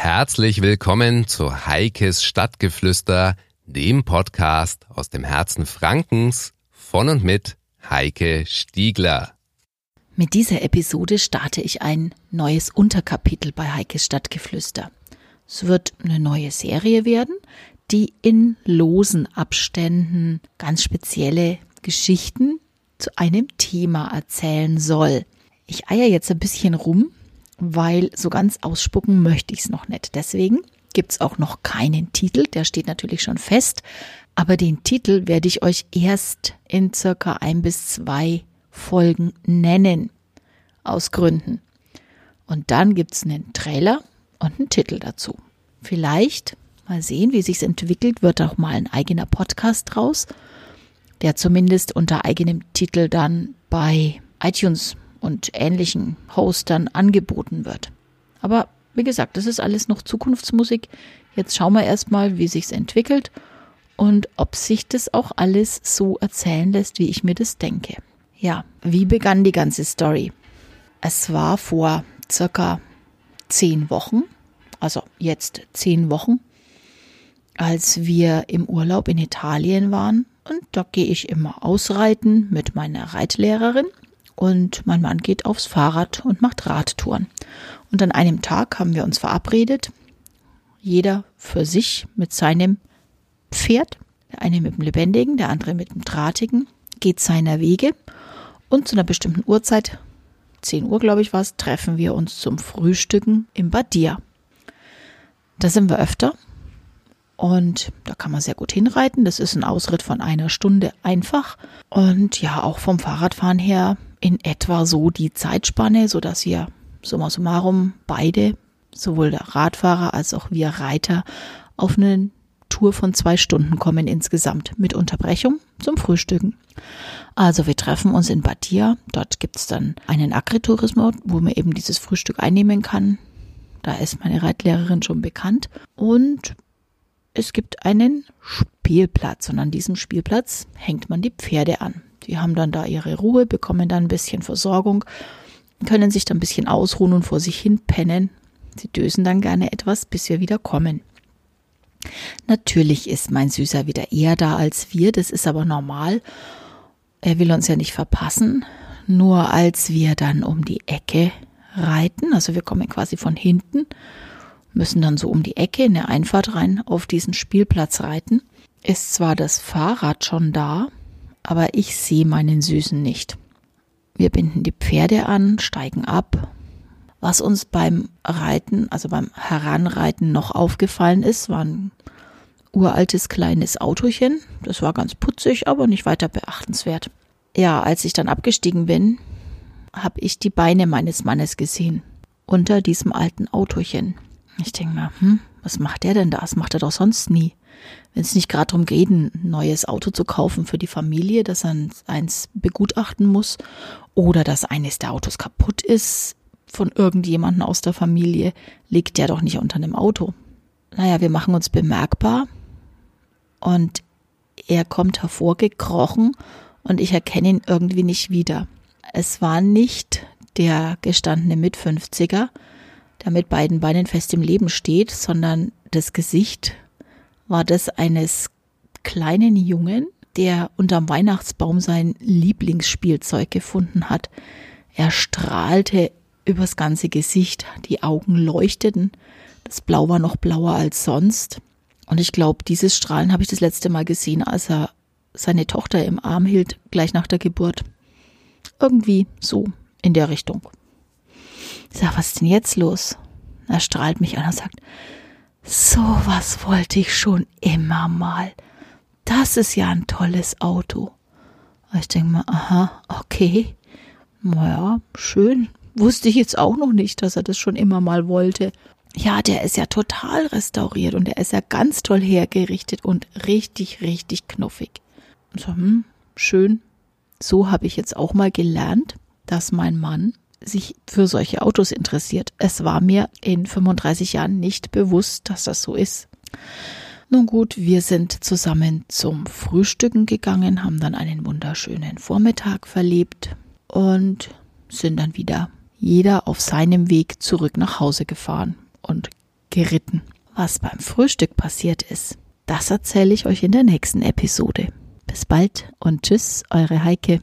Herzlich willkommen zu Heikes Stadtgeflüster, dem Podcast aus dem Herzen Frankens von und mit Heike Stiegler. Mit dieser Episode starte ich ein neues Unterkapitel bei Heikes Stadtgeflüster. Es wird eine neue Serie werden, die in losen Abständen ganz spezielle Geschichten zu einem Thema erzählen soll. Ich eier jetzt ein bisschen rum, weil so ganz ausspucken möchte ich es noch nicht. Deswegen gibt es auch noch keinen Titel, der steht natürlich schon fest, aber den Titel werde ich euch erst in circa ein bis zwei Folgen nennen. Aus Gründen. Und dann gibt es einen Trailer und einen Titel dazu. Vielleicht, mal sehen, wie sich's entwickelt, wird auch mal ein eigener Podcast draus, der zumindest unter eigenem Titel dann bei iTunes und ähnlichen Hostern angeboten wird. Aber wie gesagt, das ist alles noch Zukunftsmusik. Jetzt schauen wir erstmal, wie sich's entwickelt und ob sich das auch alles so erzählen lässt, wie ich mir das denke. Ja, wie begann die ganze Story? Es war vor circa zehn Wochen, also jetzt zehn Wochen, als wir im Urlaub in Italien waren. Und da gehe ich immer ausreiten mit meiner Reitlehrerin und mein Mann geht aufs Fahrrad und macht Radtouren. Und an einem Tag haben wir uns verabredet, jeder für sich mit seinem Pferd, der eine mit dem lebendigen, der andere mit dem drahtigen, geht seiner Wege und zu einer bestimmten Uhrzeit, 10 Uhr glaube ich war es, treffen wir uns zum Frühstücken im Badia. Da sind wir öfter und da kann man sehr gut hinreiten. Das ist ein Ausritt von einer Stunde einfach. Und ja, auch vom Fahrradfahren her in etwa so die Zeitspanne, so dass wir summa summarum beide, sowohl der Radfahrer als auch wir Reiter, auf eine Tour von zwei Stunden kommen insgesamt mit Unterbrechung zum Frühstücken. Also wir treffen uns in Badia. Dort gibt es dann einen Agritourismus, wo man eben dieses Frühstück einnehmen kann. Da ist meine Reitlehrerin schon bekannt. Und es gibt einen Spielplatz und an diesem Spielplatz hängt man die Pferde an. Die haben dann da ihre Ruhe, bekommen dann ein bisschen Versorgung, können sich dann ein bisschen ausruhen und vor sich hin pennen. Sie dösen dann gerne etwas, bis wir wieder kommen. Natürlich ist mein Süßer wieder eher da als wir, das ist aber normal. Er will uns ja nicht verpassen. Nur als wir dann um die Ecke reiten, also wir kommen quasi von hinten, müssen dann so um die Ecke in der Einfahrt rein auf diesen Spielplatz reiten, ist zwar das Fahrrad schon da, aber ich sehe meinen Süßen nicht. Wir binden die Pferde an, steigen ab. Was uns beim Reiten, also beim Heranreiten noch aufgefallen ist, war ein uraltes kleines Autochen. Das war ganz putzig, aber nicht weiter beachtenswert. Ja, als ich dann abgestiegen bin, habe ich die Beine meines Mannes gesehen. Unter diesem alten Autochen. Ich denke mal, hm, was macht der denn da? Das macht er doch sonst nie wenn es nicht gerade darum geht, ein neues Auto zu kaufen für die Familie, dass er eins begutachten muss oder dass eines der Autos kaputt ist von irgendjemanden aus der Familie, liegt der doch nicht unter einem Auto. Naja, wir machen uns bemerkbar und er kommt hervorgekrochen und ich erkenne ihn irgendwie nicht wieder. Es war nicht der gestandene Mit-50er, mit beiden Beinen fest im Leben steht, sondern das Gesicht war das eines kleinen Jungen, der unterm Weihnachtsbaum sein Lieblingsspielzeug gefunden hat. Er strahlte übers ganze Gesicht, die Augen leuchteten, das Blau war noch blauer als sonst. Und ich glaube, dieses Strahlen habe ich das letzte Mal gesehen, als er seine Tochter im Arm hielt, gleich nach der Geburt. Irgendwie so in der Richtung. Ich sag, was ist denn jetzt los? Er strahlt mich an und sagt, so was wollte ich schon immer mal. Das ist ja ein tolles Auto. Ich denke mal, aha, okay. Naja, schön. Wusste ich jetzt auch noch nicht, dass er das schon immer mal wollte. Ja, der ist ja total restauriert und der ist ja ganz toll hergerichtet und richtig, richtig knuffig. So, hm, schön. So habe ich jetzt auch mal gelernt, dass mein Mann sich für solche Autos interessiert. Es war mir in 35 Jahren nicht bewusst, dass das so ist. Nun gut, wir sind zusammen zum Frühstücken gegangen, haben dann einen wunderschönen Vormittag verlebt und sind dann wieder jeder auf seinem Weg zurück nach Hause gefahren. Und geritten. Was beim Frühstück passiert ist, das erzähle ich euch in der nächsten Episode. Bis bald und tschüss, eure Heike.